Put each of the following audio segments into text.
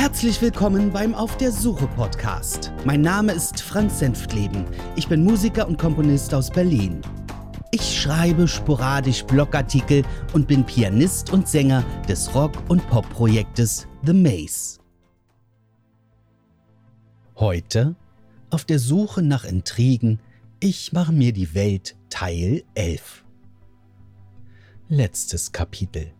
Herzlich willkommen beim Auf der Suche Podcast. Mein Name ist Franz Senftleben. Ich bin Musiker und Komponist aus Berlin. Ich schreibe sporadisch Blogartikel und bin Pianist und Sänger des Rock- und Pop-Projektes The Maze. Heute auf der Suche nach Intrigen, ich mache mir die Welt Teil 11. Letztes Kapitel.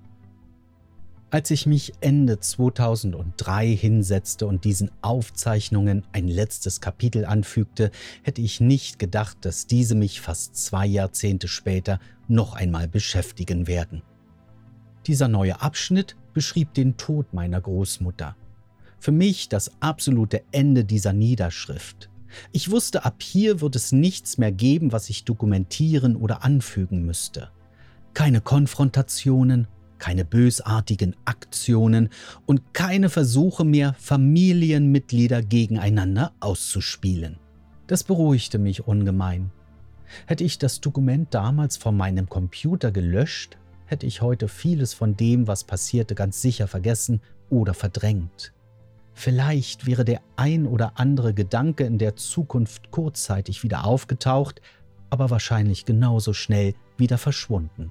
Als ich mich Ende 2003 hinsetzte und diesen Aufzeichnungen ein letztes Kapitel anfügte, hätte ich nicht gedacht, dass diese mich fast zwei Jahrzehnte später noch einmal beschäftigen werden. Dieser neue Abschnitt beschrieb den Tod meiner Großmutter. Für mich das absolute Ende dieser Niederschrift. Ich wusste, ab hier wird es nichts mehr geben, was ich dokumentieren oder anfügen müsste. Keine Konfrontationen, keine bösartigen Aktionen und keine Versuche mehr, Familienmitglieder gegeneinander auszuspielen. Das beruhigte mich ungemein. Hätte ich das Dokument damals von meinem Computer gelöscht, hätte ich heute vieles von dem, was passierte, ganz sicher vergessen oder verdrängt. Vielleicht wäre der ein oder andere Gedanke in der Zukunft kurzzeitig wieder aufgetaucht, aber wahrscheinlich genauso schnell wieder verschwunden.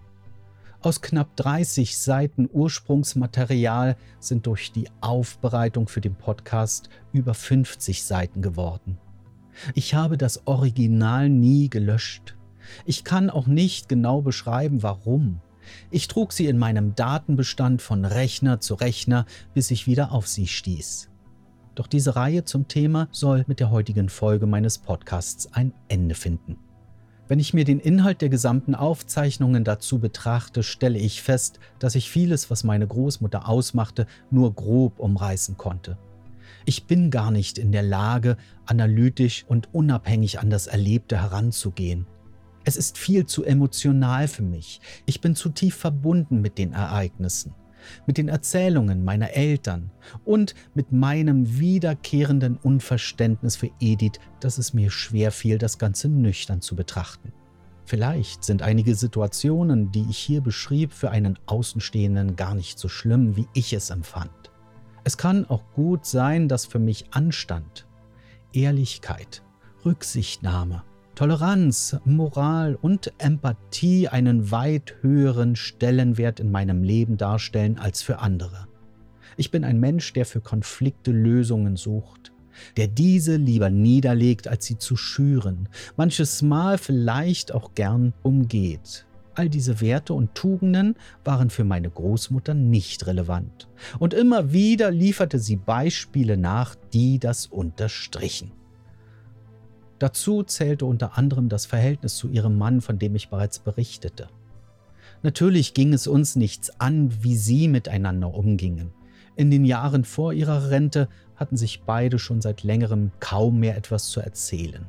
Aus knapp 30 Seiten Ursprungsmaterial sind durch die Aufbereitung für den Podcast über 50 Seiten geworden. Ich habe das Original nie gelöscht. Ich kann auch nicht genau beschreiben, warum. Ich trug sie in meinem Datenbestand von Rechner zu Rechner, bis ich wieder auf sie stieß. Doch diese Reihe zum Thema soll mit der heutigen Folge meines Podcasts ein Ende finden. Wenn ich mir den Inhalt der gesamten Aufzeichnungen dazu betrachte, stelle ich fest, dass ich vieles, was meine Großmutter ausmachte, nur grob umreißen konnte. Ich bin gar nicht in der Lage, analytisch und unabhängig an das Erlebte heranzugehen. Es ist viel zu emotional für mich. Ich bin zu tief verbunden mit den Ereignissen mit den Erzählungen meiner Eltern und mit meinem wiederkehrenden Unverständnis für Edith, dass es mir schwer fiel, das Ganze nüchtern zu betrachten. Vielleicht sind einige Situationen, die ich hier beschrieb, für einen Außenstehenden gar nicht so schlimm, wie ich es empfand. Es kann auch gut sein, dass für mich Anstand, Ehrlichkeit, Rücksichtnahme Toleranz, Moral und Empathie einen weit höheren Stellenwert in meinem Leben darstellen als für andere. Ich bin ein Mensch, der für Konflikte Lösungen sucht, der diese lieber niederlegt, als sie zu schüren, manches Mal vielleicht auch gern umgeht. All diese Werte und Tugenden waren für meine Großmutter nicht relevant. Und immer wieder lieferte sie Beispiele nach, die das unterstrichen. Dazu zählte unter anderem das Verhältnis zu ihrem Mann, von dem ich bereits berichtete. Natürlich ging es uns nichts an, wie sie miteinander umgingen. In den Jahren vor ihrer Rente hatten sich beide schon seit längerem kaum mehr etwas zu erzählen.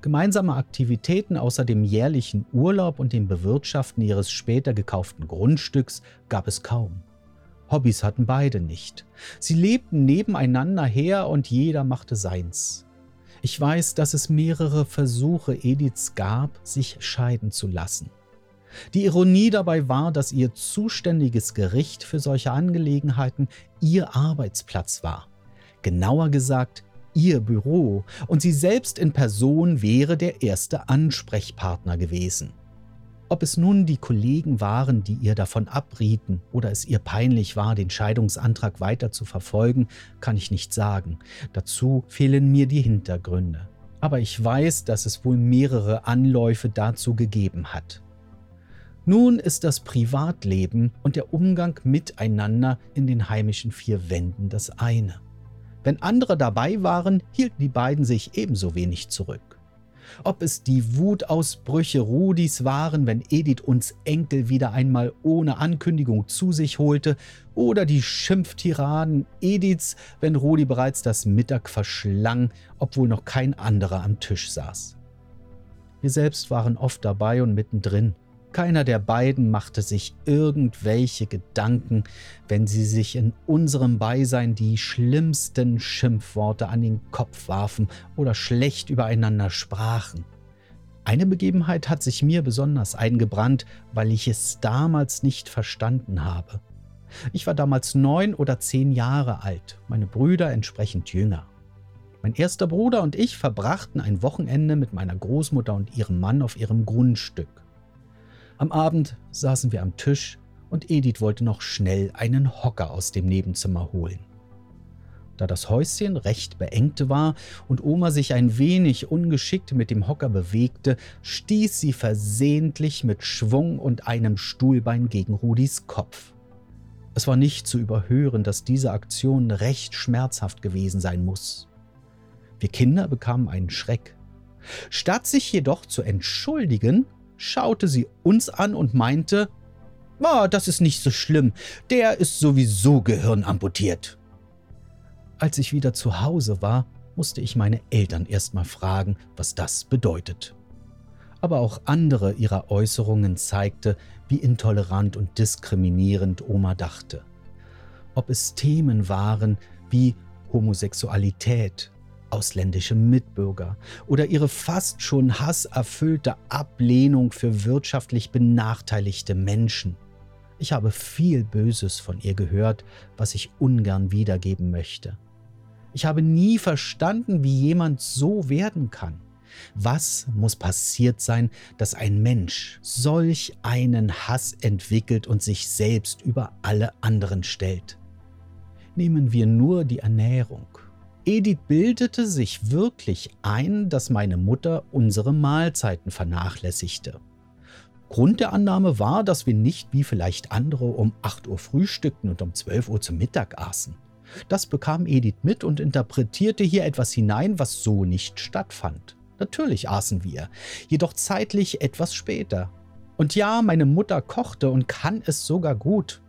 Gemeinsame Aktivitäten außer dem jährlichen Urlaub und dem Bewirtschaften ihres später gekauften Grundstücks gab es kaum. Hobbys hatten beide nicht. Sie lebten nebeneinander her und jeder machte seins. Ich weiß, dass es mehrere Versuche Ediths gab, sich scheiden zu lassen. Die Ironie dabei war, dass ihr zuständiges Gericht für solche Angelegenheiten ihr Arbeitsplatz war. Genauer gesagt, ihr Büro und sie selbst in Person wäre der erste Ansprechpartner gewesen. Ob es nun die Kollegen waren, die ihr davon abrieten oder es ihr peinlich war, den Scheidungsantrag weiter zu verfolgen, kann ich nicht sagen. Dazu fehlen mir die Hintergründe. Aber ich weiß, dass es wohl mehrere Anläufe dazu gegeben hat. Nun ist das Privatleben und der Umgang miteinander in den heimischen vier Wänden das eine. Wenn andere dabei waren, hielten die beiden sich ebenso wenig zurück. Ob es die Wutausbrüche Rudis waren, wenn Edith uns Enkel wieder einmal ohne Ankündigung zu sich holte, oder die Schimpftiraden Ediths, wenn Rudi bereits das Mittag verschlang, obwohl noch kein anderer am Tisch saß. Wir selbst waren oft dabei und mittendrin. Keiner der beiden machte sich irgendwelche Gedanken, wenn sie sich in unserem Beisein die schlimmsten Schimpfworte an den Kopf warfen oder schlecht übereinander sprachen. Eine Begebenheit hat sich mir besonders eingebrannt, weil ich es damals nicht verstanden habe. Ich war damals neun oder zehn Jahre alt, meine Brüder entsprechend jünger. Mein erster Bruder und ich verbrachten ein Wochenende mit meiner Großmutter und ihrem Mann auf ihrem Grundstück. Am Abend saßen wir am Tisch und Edith wollte noch schnell einen Hocker aus dem Nebenzimmer holen. Da das Häuschen recht beengt war und Oma sich ein wenig ungeschickt mit dem Hocker bewegte, stieß sie versehentlich mit Schwung und einem Stuhlbein gegen Rudis Kopf. Es war nicht zu überhören, dass diese Aktion recht schmerzhaft gewesen sein muss. Wir Kinder bekamen einen Schreck. Statt sich jedoch zu entschuldigen, schaute sie uns an und meinte, oh, das ist nicht so schlimm, der ist sowieso gehirnamputiert. Als ich wieder zu Hause war, musste ich meine Eltern erstmal fragen, was das bedeutet. Aber auch andere ihrer Äußerungen zeigte, wie intolerant und diskriminierend Oma dachte. Ob es Themen waren wie Homosexualität, ausländische Mitbürger oder ihre fast schon hasserfüllte Ablehnung für wirtschaftlich benachteiligte Menschen. Ich habe viel Böses von ihr gehört, was ich ungern wiedergeben möchte. Ich habe nie verstanden, wie jemand so werden kann. Was muss passiert sein, dass ein Mensch solch einen Hass entwickelt und sich selbst über alle anderen stellt? Nehmen wir nur die Ernährung. Edith bildete sich wirklich ein, dass meine Mutter unsere Mahlzeiten vernachlässigte. Grund der Annahme war, dass wir nicht wie vielleicht andere um 8 Uhr frühstückten und um 12 Uhr zum Mittag aßen. Das bekam Edith mit und interpretierte hier etwas hinein, was so nicht stattfand. Natürlich aßen wir, jedoch zeitlich etwas später. Und ja, meine Mutter kochte und kann es sogar gut.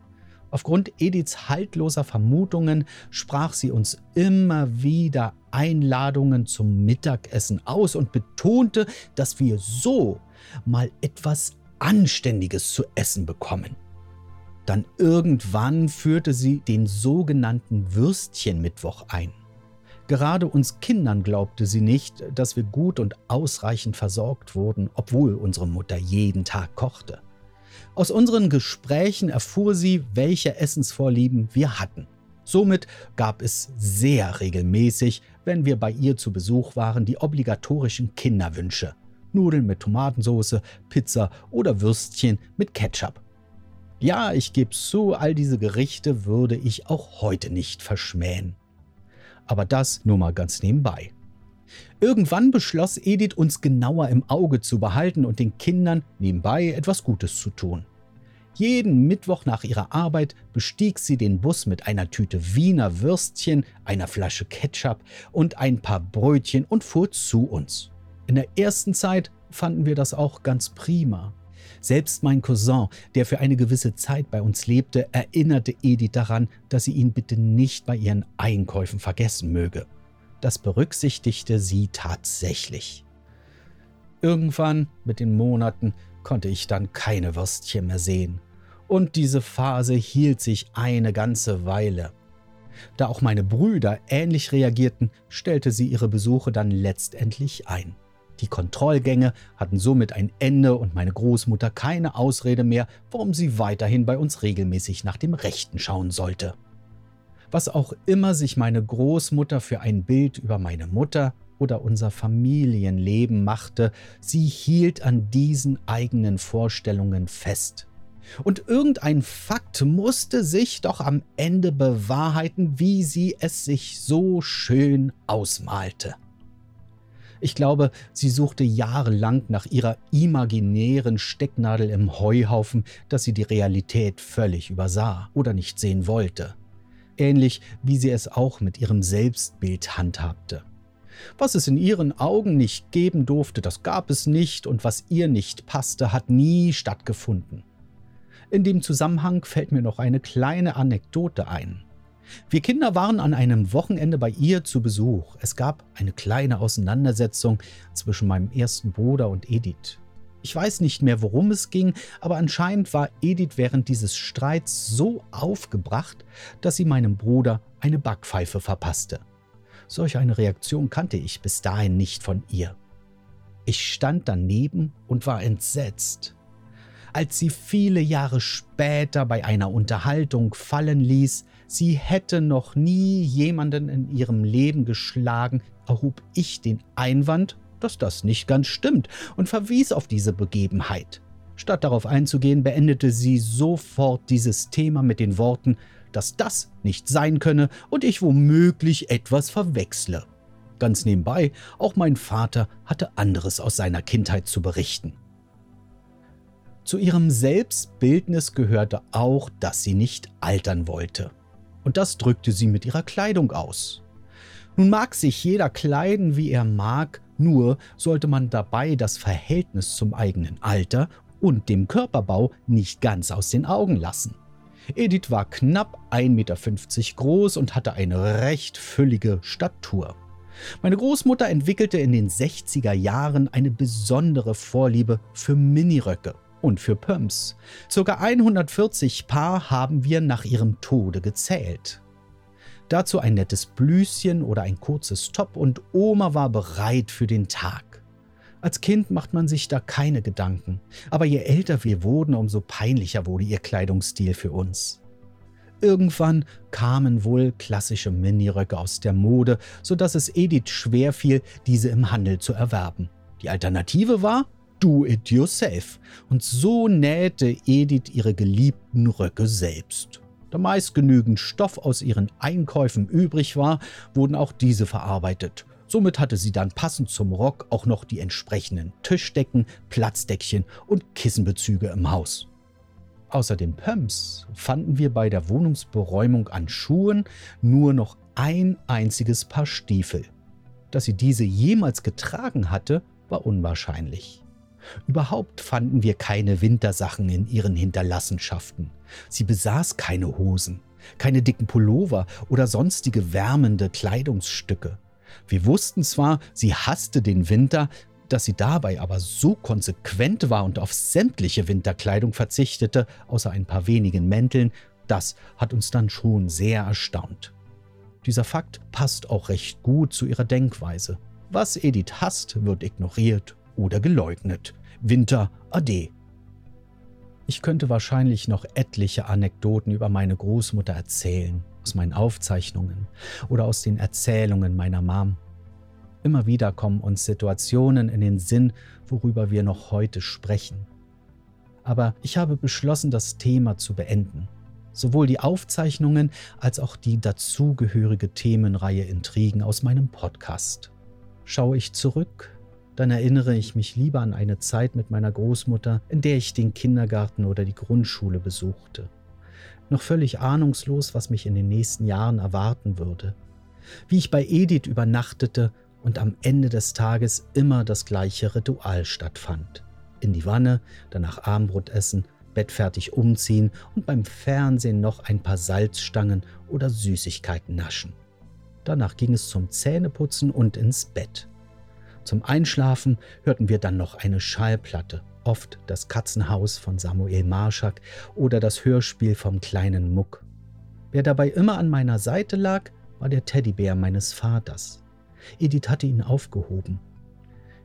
Aufgrund Ediths haltloser Vermutungen sprach sie uns immer wieder Einladungen zum Mittagessen aus und betonte, dass wir so mal etwas Anständiges zu essen bekommen. Dann irgendwann führte sie den sogenannten Würstchenmittwoch ein. Gerade uns Kindern glaubte sie nicht, dass wir gut und ausreichend versorgt wurden, obwohl unsere Mutter jeden Tag kochte. Aus unseren Gesprächen erfuhr sie, welche Essensvorlieben wir hatten. Somit gab es sehr regelmäßig, wenn wir bei ihr zu Besuch waren, die obligatorischen Kinderwünsche. Nudeln mit Tomatensauce, Pizza oder Würstchen mit Ketchup. Ja, ich gebe zu, all diese Gerichte würde ich auch heute nicht verschmähen. Aber das nur mal ganz nebenbei. Irgendwann beschloss Edith, uns genauer im Auge zu behalten und den Kindern nebenbei etwas Gutes zu tun. Jeden Mittwoch nach ihrer Arbeit bestieg sie den Bus mit einer Tüte Wiener Würstchen, einer Flasche Ketchup und ein paar Brötchen und fuhr zu uns. In der ersten Zeit fanden wir das auch ganz prima. Selbst mein Cousin, der für eine gewisse Zeit bei uns lebte, erinnerte Edith daran, dass sie ihn bitte nicht bei ihren Einkäufen vergessen möge. Das berücksichtigte sie tatsächlich. Irgendwann mit den Monaten konnte ich dann keine Würstchen mehr sehen. Und diese Phase hielt sich eine ganze Weile. Da auch meine Brüder ähnlich reagierten, stellte sie ihre Besuche dann letztendlich ein. Die Kontrollgänge hatten somit ein Ende und meine Großmutter keine Ausrede mehr, warum sie weiterhin bei uns regelmäßig nach dem Rechten schauen sollte. Was auch immer sich meine Großmutter für ein Bild über meine Mutter oder unser Familienleben machte, sie hielt an diesen eigenen Vorstellungen fest. Und irgendein Fakt musste sich doch am Ende bewahrheiten, wie sie es sich so schön ausmalte. Ich glaube, sie suchte jahrelang nach ihrer imaginären Stecknadel im Heuhaufen, dass sie die Realität völlig übersah oder nicht sehen wollte. Ähnlich wie sie es auch mit ihrem Selbstbild handhabte. Was es in ihren Augen nicht geben durfte, das gab es nicht, und was ihr nicht passte, hat nie stattgefunden. In dem Zusammenhang fällt mir noch eine kleine Anekdote ein. Wir Kinder waren an einem Wochenende bei ihr zu Besuch. Es gab eine kleine Auseinandersetzung zwischen meinem ersten Bruder und Edith. Ich weiß nicht mehr, worum es ging, aber anscheinend war Edith während dieses Streits so aufgebracht, dass sie meinem Bruder eine Backpfeife verpasste. Solch eine Reaktion kannte ich bis dahin nicht von ihr. Ich stand daneben und war entsetzt. als sie viele Jahre später bei einer Unterhaltung fallen ließ, sie hätte noch nie jemanden in ihrem Leben geschlagen, erhob ich den Einwand, dass das nicht ganz stimmt und verwies auf diese Begebenheit. Statt darauf einzugehen, beendete sie sofort dieses Thema mit den Worten, dass das nicht sein könne und ich womöglich etwas verwechsle. Ganz nebenbei, auch mein Vater hatte anderes aus seiner Kindheit zu berichten. Zu ihrem Selbstbildnis gehörte auch, dass sie nicht altern wollte. Und das drückte sie mit ihrer Kleidung aus. Nun mag sich jeder kleiden, wie er mag, nur sollte man dabei das Verhältnis zum eigenen Alter und dem Körperbau nicht ganz aus den Augen lassen. Edith war knapp 1,50 Meter groß und hatte eine recht füllige Statur. Meine Großmutter entwickelte in den 60er Jahren eine besondere Vorliebe für Miniröcke und für Pumps. Circa 140 Paar haben wir nach ihrem Tode gezählt. Dazu ein nettes Blüschen oder ein kurzes Top und Oma war bereit für den Tag. Als Kind macht man sich da keine Gedanken, aber je älter wir wurden, umso peinlicher wurde ihr Kleidungsstil für uns. Irgendwann kamen wohl klassische Miniröcke aus der Mode, sodass es Edith schwer fiel, diese im Handel zu erwerben. Die Alternative war Do it yourself. Und so nähte Edith ihre geliebten Röcke selbst. Da meist genügend Stoff aus ihren Einkäufen übrig war, wurden auch diese verarbeitet. Somit hatte sie dann passend zum Rock auch noch die entsprechenden Tischdecken, Platzdeckchen und Kissenbezüge im Haus. Außer den Pumps fanden wir bei der Wohnungsberäumung an Schuhen nur noch ein einziges Paar Stiefel. Dass sie diese jemals getragen hatte, war unwahrscheinlich. Überhaupt fanden wir keine Wintersachen in ihren Hinterlassenschaften. Sie besaß keine Hosen, keine dicken Pullover oder sonstige wärmende Kleidungsstücke. Wir wussten zwar, sie hasste den Winter, dass sie dabei aber so konsequent war und auf sämtliche Winterkleidung verzichtete, außer ein paar wenigen Mänteln, das hat uns dann schon sehr erstaunt. Dieser Fakt passt auch recht gut zu ihrer Denkweise. Was Edith hasst, wird ignoriert oder geleugnet. Winter ade. Ich könnte wahrscheinlich noch etliche Anekdoten über meine Großmutter erzählen, aus meinen Aufzeichnungen oder aus den Erzählungen meiner Mom. Immer wieder kommen uns Situationen in den Sinn, worüber wir noch heute sprechen. Aber ich habe beschlossen, das Thema zu beenden. Sowohl die Aufzeichnungen als auch die dazugehörige Themenreihe Intrigen aus meinem Podcast. Schaue ich zurück, dann erinnere ich mich lieber an eine Zeit mit meiner Großmutter, in der ich den Kindergarten oder die Grundschule besuchte. Noch völlig ahnungslos, was mich in den nächsten Jahren erwarten würde. Wie ich bei Edith übernachtete und am Ende des Tages immer das gleiche Ritual stattfand. In die Wanne, danach Abendbrot essen, bettfertig umziehen und beim Fernsehen noch ein paar Salzstangen oder Süßigkeiten naschen. Danach ging es zum Zähneputzen und ins Bett. Zum Einschlafen hörten wir dann noch eine Schallplatte, oft das Katzenhaus von Samuel Marschak oder das Hörspiel vom kleinen Muck. Wer dabei immer an meiner Seite lag, war der Teddybär meines Vaters. Edith hatte ihn aufgehoben.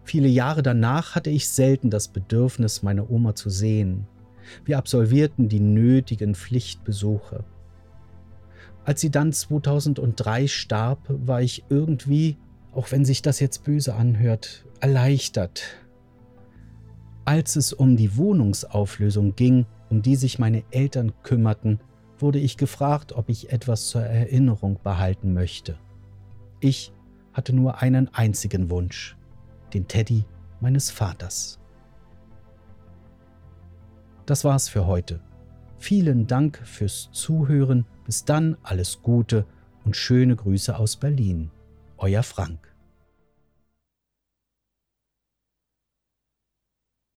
Viele Jahre danach hatte ich selten das Bedürfnis, meine Oma zu sehen. Wir absolvierten die nötigen Pflichtbesuche. Als sie dann 2003 starb, war ich irgendwie auch wenn sich das jetzt böse anhört, erleichtert. Als es um die Wohnungsauflösung ging, um die sich meine Eltern kümmerten, wurde ich gefragt, ob ich etwas zur Erinnerung behalten möchte. Ich hatte nur einen einzigen Wunsch, den Teddy meines Vaters. Das war's für heute. Vielen Dank fürs Zuhören. Bis dann alles Gute und schöne Grüße aus Berlin. Euer Frank.